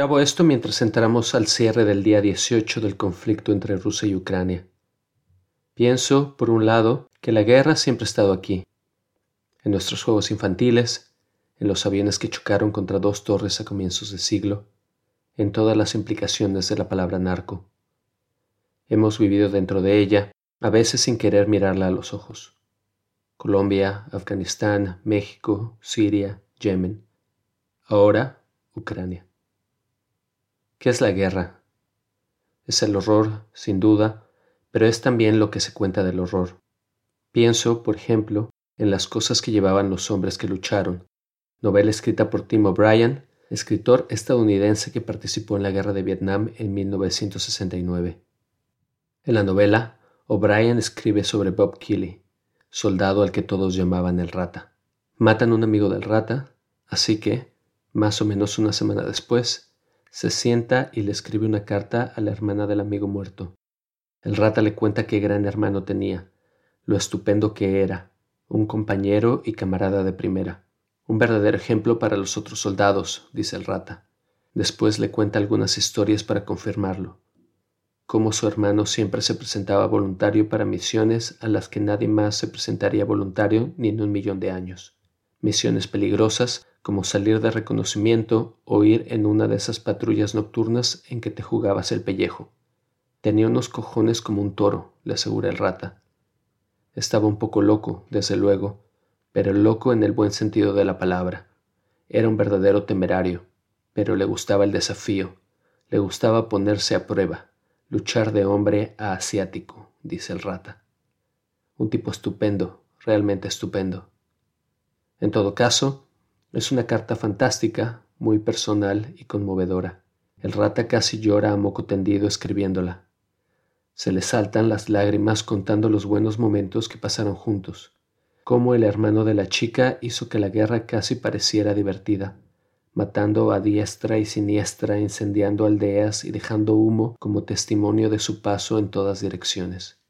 Grabo esto mientras entramos al cierre del día 18 del conflicto entre Rusia y Ucrania. Pienso, por un lado, que la guerra siempre ha estado aquí, en nuestros juegos infantiles, en los aviones que chocaron contra dos torres a comienzos de siglo, en todas las implicaciones de la palabra narco. Hemos vivido dentro de ella, a veces sin querer mirarla a los ojos. Colombia, Afganistán, México, Siria, Yemen. Ahora, Ucrania. ¿Qué es la guerra? Es el horror, sin duda, pero es también lo que se cuenta del horror. Pienso, por ejemplo, en las cosas que llevaban los hombres que lucharon, novela escrita por Tim O'Brien, escritor estadounidense que participó en la guerra de Vietnam en 1969. En la novela, O'Brien escribe sobre Bob Keeley, soldado al que todos llamaban el rata. Matan a un amigo del rata, así que, más o menos una semana después, se sienta y le escribe una carta a la hermana del amigo muerto. El rata le cuenta qué gran hermano tenía, lo estupendo que era, un compañero y camarada de primera. Un verdadero ejemplo para los otros soldados, dice el rata. Después le cuenta algunas historias para confirmarlo. Cómo su hermano siempre se presentaba voluntario para misiones a las que nadie más se presentaría voluntario ni en un millón de años. Misiones peligrosas como salir de reconocimiento o ir en una de esas patrullas nocturnas en que te jugabas el pellejo. Tenía unos cojones como un toro, le asegura el rata. Estaba un poco loco, desde luego, pero loco en el buen sentido de la palabra. Era un verdadero temerario, pero le gustaba el desafío, le gustaba ponerse a prueba, luchar de hombre a asiático, dice el rata. Un tipo estupendo, realmente estupendo. En todo caso, es una carta fantástica, muy personal y conmovedora. El rata casi llora a moco tendido escribiéndola. Se le saltan las lágrimas contando los buenos momentos que pasaron juntos, cómo el hermano de la chica hizo que la guerra casi pareciera divertida, matando a diestra y siniestra, incendiando aldeas y dejando humo como testimonio de su paso en todas direcciones.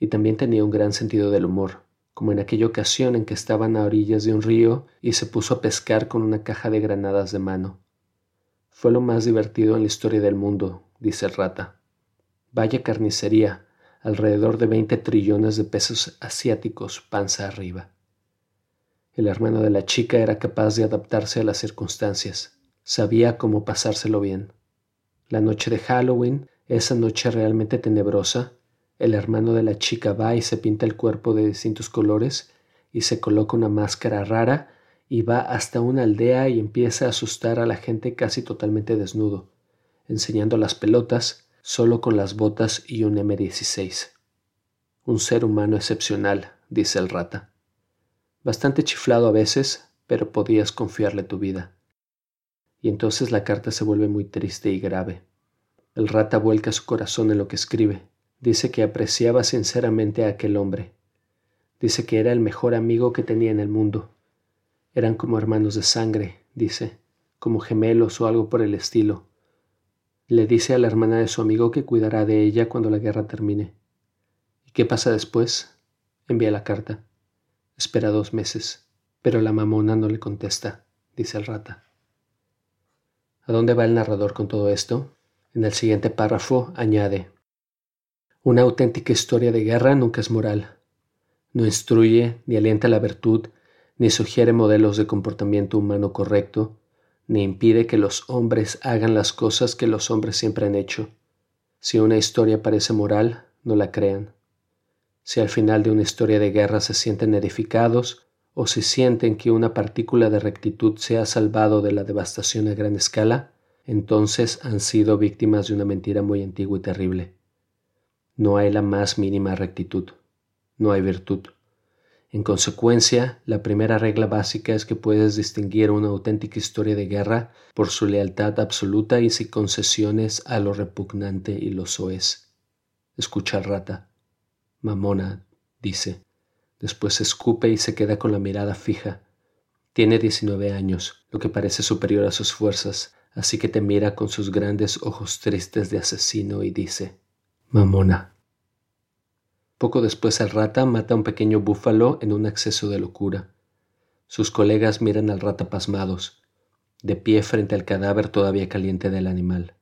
Y también tenía un gran sentido del humor, como en aquella ocasión en que estaban a orillas de un río y se puso a pescar con una caja de granadas de mano. Fue lo más divertido en la historia del mundo, dice el rata. Vaya carnicería, alrededor de veinte trillones de pesos asiáticos panza arriba. El hermano de la chica era capaz de adaptarse a las circunstancias, sabía cómo pasárselo bien. La noche de Halloween, esa noche realmente tenebrosa, el hermano de la chica va y se pinta el cuerpo de distintos colores y se coloca una máscara rara y va hasta una aldea y empieza a asustar a la gente casi totalmente desnudo, enseñando las pelotas solo con las botas y un M16. Un ser humano excepcional, dice el rata. Bastante chiflado a veces, pero podías confiarle tu vida. Y entonces la carta se vuelve muy triste y grave. El rata vuelca su corazón en lo que escribe, Dice que apreciaba sinceramente a aquel hombre. Dice que era el mejor amigo que tenía en el mundo. Eran como hermanos de sangre, dice, como gemelos o algo por el estilo. Le dice a la hermana de su amigo que cuidará de ella cuando la guerra termine. ¿Y qué pasa después? Envía la carta. Espera dos meses, pero la mamona no le contesta, dice el rata. ¿A dónde va el narrador con todo esto? En el siguiente párrafo añade, una auténtica historia de guerra nunca es moral. No instruye, ni alienta la virtud, ni sugiere modelos de comportamiento humano correcto, ni impide que los hombres hagan las cosas que los hombres siempre han hecho. Si una historia parece moral, no la crean. Si al final de una historia de guerra se sienten edificados, o si sienten que una partícula de rectitud se ha salvado de la devastación a gran escala, entonces han sido víctimas de una mentira muy antigua y terrible. No hay la más mínima rectitud, no hay virtud. En consecuencia, la primera regla básica es que puedes distinguir una auténtica historia de guerra por su lealtad absoluta y sin concesiones a lo repugnante y lo soez. Escucha rata. Mamona, dice. Después escupe y se queda con la mirada fija. Tiene 19 años, lo que parece superior a sus fuerzas, así que te mira con sus grandes ojos tristes de asesino y dice, Mamona. Poco después el rata mata a un pequeño búfalo en un acceso de locura. Sus colegas miran al rata pasmados, de pie frente al cadáver todavía caliente del animal.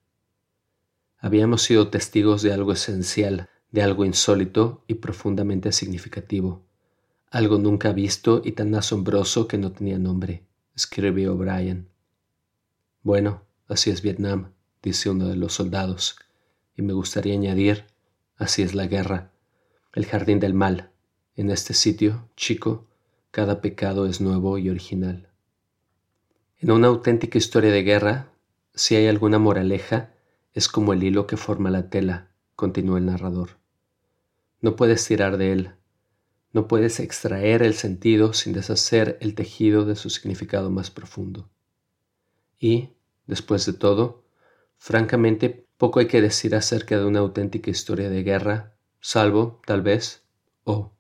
Habíamos sido testigos de algo esencial, de algo insólito y profundamente significativo, algo nunca visto y tan asombroso que no tenía nombre, escribió O'Brien. Bueno, así es Vietnam, dice uno de los soldados, y me gustaría añadir, así es la guerra el jardín del mal. En este sitio, chico, cada pecado es nuevo y original. En una auténtica historia de guerra, si hay alguna moraleja, es como el hilo que forma la tela, continuó el narrador. No puedes tirar de él, no puedes extraer el sentido sin deshacer el tejido de su significado más profundo. Y, después de todo, francamente, poco hay que decir acerca de una auténtica historia de guerra salvo, tal vez, o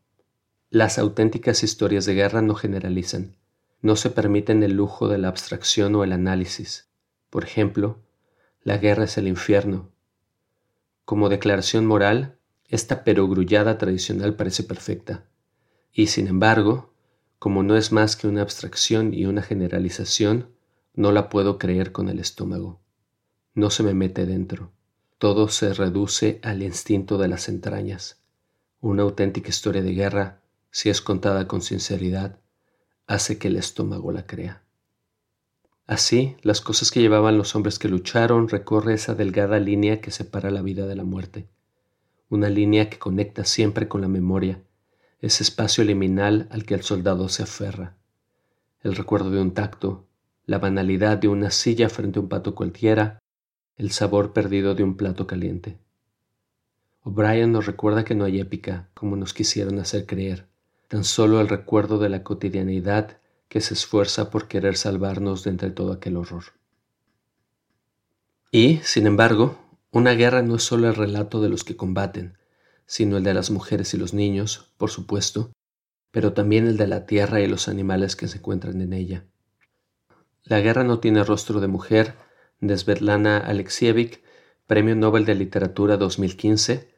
las auténticas historias de guerra no generalizan, no se permiten el lujo de la abstracción o el análisis. Por ejemplo, la guerra es el infierno. Como declaración moral, esta perogrullada tradicional parece perfecta, y sin embargo, como no es más que una abstracción y una generalización, no la puedo creer con el estómago. No se me mete dentro. Todo se reduce al instinto de las entrañas. Una auténtica historia de guerra, si es contada con sinceridad, hace que el estómago la crea. Así, las cosas que llevaban los hombres que lucharon recorre esa delgada línea que separa la vida de la muerte, una línea que conecta siempre con la memoria, ese espacio liminal al que el soldado se aferra, el recuerdo de un tacto, la banalidad de una silla frente a un pato cualquiera, el sabor perdido de un plato caliente. O'Brien nos recuerda que no hay épica, como nos quisieron hacer creer, tan solo el recuerdo de la cotidianidad que se esfuerza por querer salvarnos de entre todo aquel horror. Y, sin embargo, una guerra no es solo el relato de los que combaten, sino el de las mujeres y los niños, por supuesto, pero también el de la tierra y los animales que se encuentran en ella. La guerra no tiene rostro de mujer, de Svetlana Alexievich, Premio Nobel de Literatura 2015,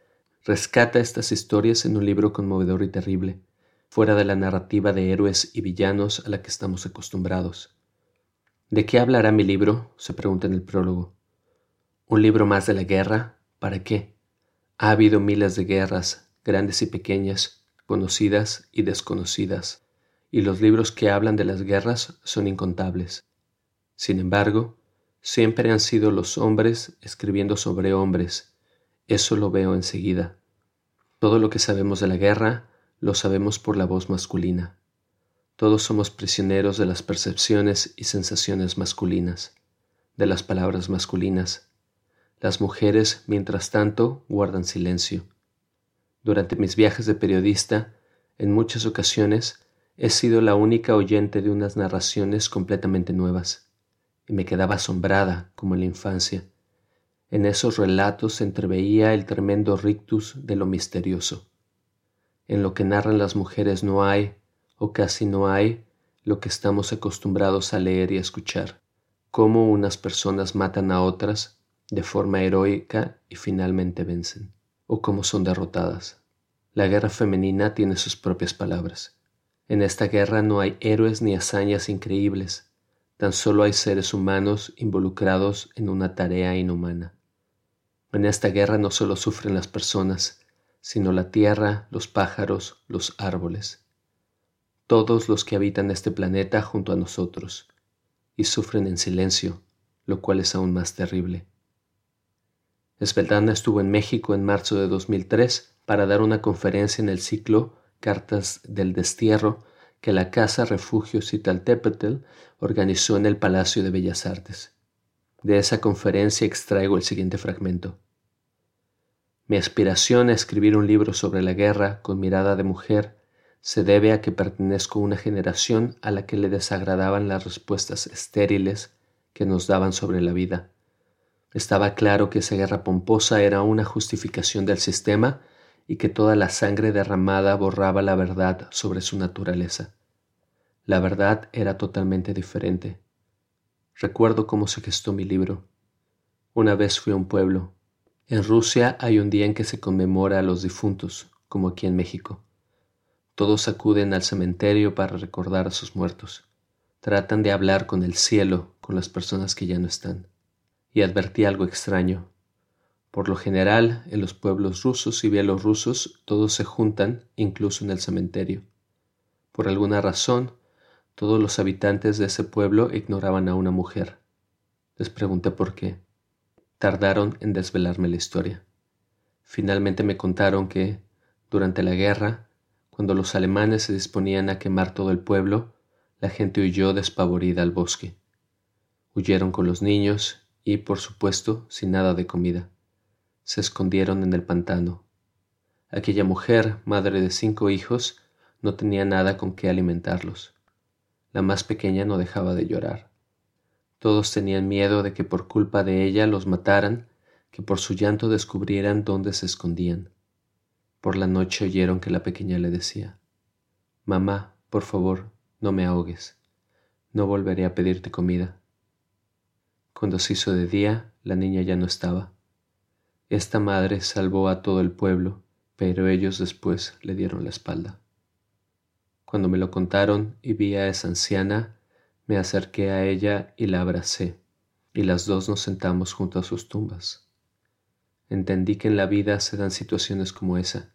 rescata estas historias en un libro conmovedor y terrible, fuera de la narrativa de héroes y villanos a la que estamos acostumbrados. ¿De qué hablará mi libro? se pregunta en el prólogo. ¿Un libro más de la guerra? ¿Para qué? Ha habido miles de guerras, grandes y pequeñas, conocidas y desconocidas, y los libros que hablan de las guerras son incontables. Sin embargo, Siempre han sido los hombres escribiendo sobre hombres. Eso lo veo enseguida. Todo lo que sabemos de la guerra lo sabemos por la voz masculina. Todos somos prisioneros de las percepciones y sensaciones masculinas, de las palabras masculinas. Las mujeres, mientras tanto, guardan silencio. Durante mis viajes de periodista, en muchas ocasiones, he sido la única oyente de unas narraciones completamente nuevas y me quedaba asombrada como en la infancia. En esos relatos se entreveía el tremendo rictus de lo misterioso. En lo que narran las mujeres no hay, o casi no hay, lo que estamos acostumbrados a leer y escuchar, cómo unas personas matan a otras de forma heroica y finalmente vencen, o cómo son derrotadas. La guerra femenina tiene sus propias palabras. En esta guerra no hay héroes ni hazañas increíbles, Tan solo hay seres humanos involucrados en una tarea inhumana. En esta guerra no solo sufren las personas, sino la tierra, los pájaros, los árboles, todos los que habitan este planeta junto a nosotros, y sufren en silencio, lo cual es aún más terrible. Esbeltana estuvo en México en marzo de 2003 para dar una conferencia en el ciclo Cartas del Destierro que la Casa Refugio Citaltépetl organizó en el Palacio de Bellas Artes. De esa conferencia extraigo el siguiente fragmento. Mi aspiración a escribir un libro sobre la guerra con mirada de mujer se debe a que pertenezco a una generación a la que le desagradaban las respuestas estériles que nos daban sobre la vida. Estaba claro que esa guerra pomposa era una justificación del sistema y que toda la sangre derramada borraba la verdad sobre su naturaleza. La verdad era totalmente diferente. Recuerdo cómo se gestó mi libro. Una vez fui a un pueblo. En Rusia hay un día en que se conmemora a los difuntos, como aquí en México. Todos acuden al cementerio para recordar a sus muertos. Tratan de hablar con el cielo, con las personas que ya no están. Y advertí algo extraño. Por lo general, en los pueblos rusos y bielorrusos todos se juntan, incluso en el cementerio. Por alguna razón, todos los habitantes de ese pueblo ignoraban a una mujer. Les pregunté por qué. Tardaron en desvelarme la historia. Finalmente me contaron que, durante la guerra, cuando los alemanes se disponían a quemar todo el pueblo, la gente huyó despavorida al bosque. Huyeron con los niños y, por supuesto, sin nada de comida. Se escondieron en el pantano. Aquella mujer, madre de cinco hijos, no tenía nada con qué alimentarlos. La más pequeña no dejaba de llorar. Todos tenían miedo de que por culpa de ella los mataran, que por su llanto descubrieran dónde se escondían. Por la noche oyeron que la pequeña le decía, Mamá, por favor, no me ahogues, no volveré a pedirte comida. Cuando se hizo de día, la niña ya no estaba. Esta madre salvó a todo el pueblo, pero ellos después le dieron la espalda. Cuando me lo contaron y vi a esa anciana, me acerqué a ella y la abracé, y las dos nos sentamos junto a sus tumbas. Entendí que en la vida se dan situaciones como esa,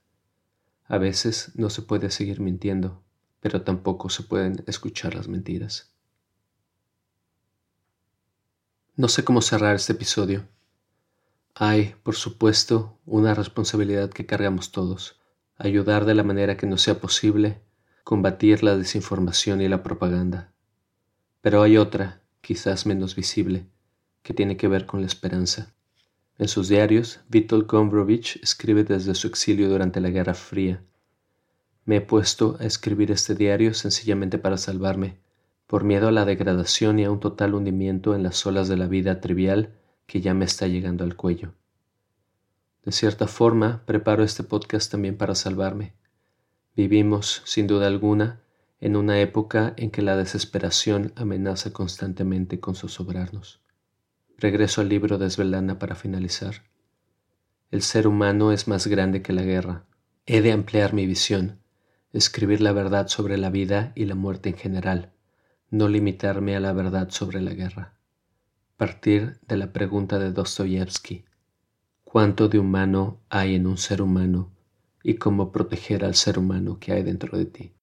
a veces no se puede seguir mintiendo, pero tampoco se pueden escuchar las mentiras. No sé cómo cerrar este episodio. Hay, por supuesto, una responsabilidad que cargamos todos, ayudar de la manera que nos sea posible, combatir la desinformación y la propaganda. Pero hay otra, quizás menos visible, que tiene que ver con la esperanza. En sus diarios, Vítor Gombrowicz escribe desde su exilio durante la Guerra Fría. Me he puesto a escribir este diario sencillamente para salvarme, por miedo a la degradación y a un total hundimiento en las olas de la vida trivial que ya me está llegando al cuello. De cierta forma, preparo este podcast también para salvarme. Vivimos, sin duda alguna, en una época en que la desesperación amenaza constantemente con zozobrarnos. Regreso al libro de Svelana para finalizar. El ser humano es más grande que la guerra. He de ampliar mi visión, escribir la verdad sobre la vida y la muerte en general, no limitarme a la verdad sobre la guerra. Partir de la pregunta de Dostoyevsky, ¿cuánto de humano hay en un ser humano y cómo proteger al ser humano que hay dentro de ti?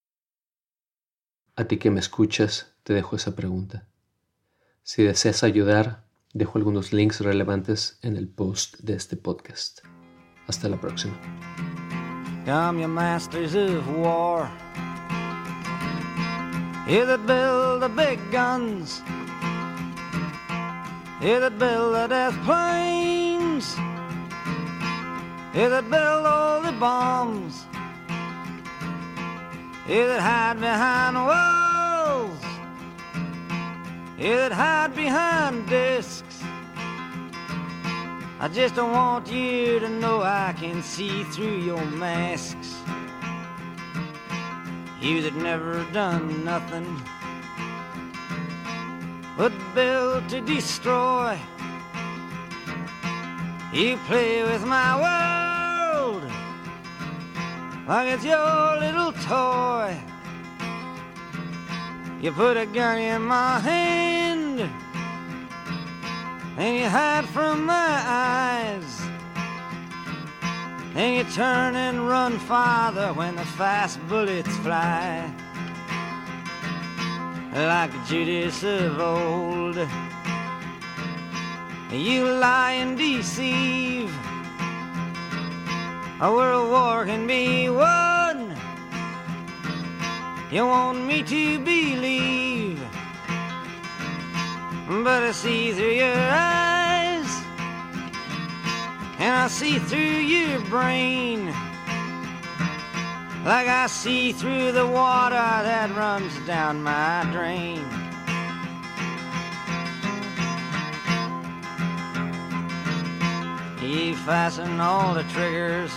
A ti que me escuchas, te dejo esa pregunta. Si deseas ayudar, Dejo algunos links relevantes en el post de este podcast. Hasta la próxima. Here that build the death planes. Here that build all the bombs. Here that hide behind walls. Here that hide behind discs. I just don't want you to know I can see through your masks. You that never done nothing but build to destroy. You play with my world like it's your little toy. You put a gun in my hand and you hide from my eyes. And you turn and run farther when the fast bullets fly. Like Judas of old, you lie and deceive. A world war can be won. You want me to believe but I see through your eyes, and I see through your brain. Like I see through the water that runs down my drain. He fastened all the triggers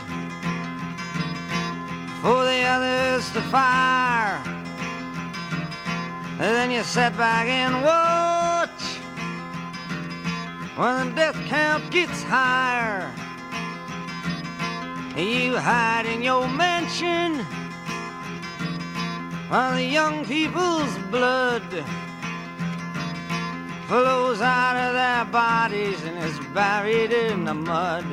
for the others to fire. And then you sit back and watch when the death count gets higher. You hide in your mansion while the young people's blood flows out of their bodies and is buried in the mud.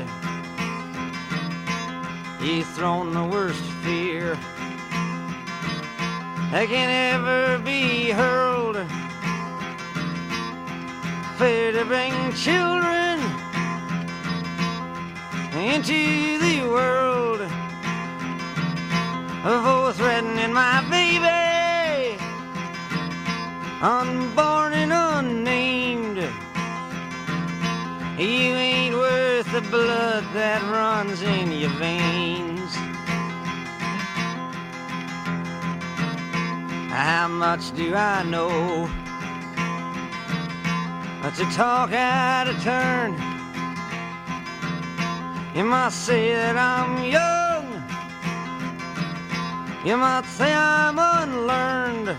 He's thrown the worst fear that can ever be hurled. Fear to bring children into the world for threatening my baby, unborn and unnamed. You ain't worth the blood that runs in your veins. How much do I know? To talk out of turn. You might say that I'm young. You might say I'm unlearned.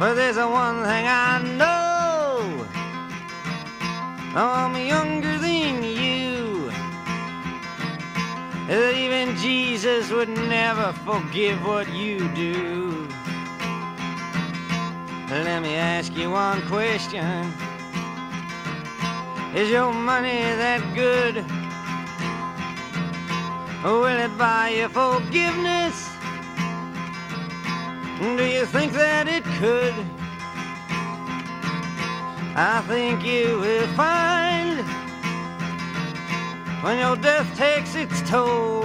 But there's a one thing I know. I'm younger than you. That even Jesus would never forgive what you do. Let me ask you one question. Is your money that good? Will it buy you forgiveness? Do you think that it could? I think you will find when your death takes its toll.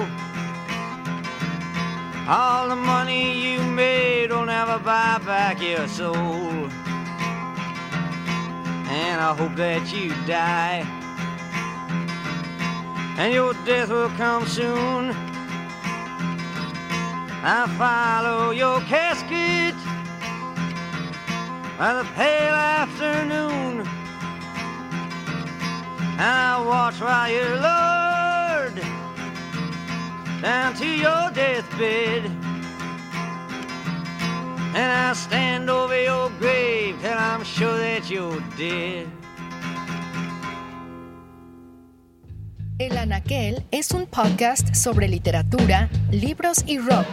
All the money you made will never buy back your soul. And I hope that you die. And your death will come soon. I follow your casket by the pale afternoon. And I watch while you're lowered down to your deathbed. And I stand over your grave till I'm sure that you're dead. El Anaquel es un podcast sobre literatura, libros y rock.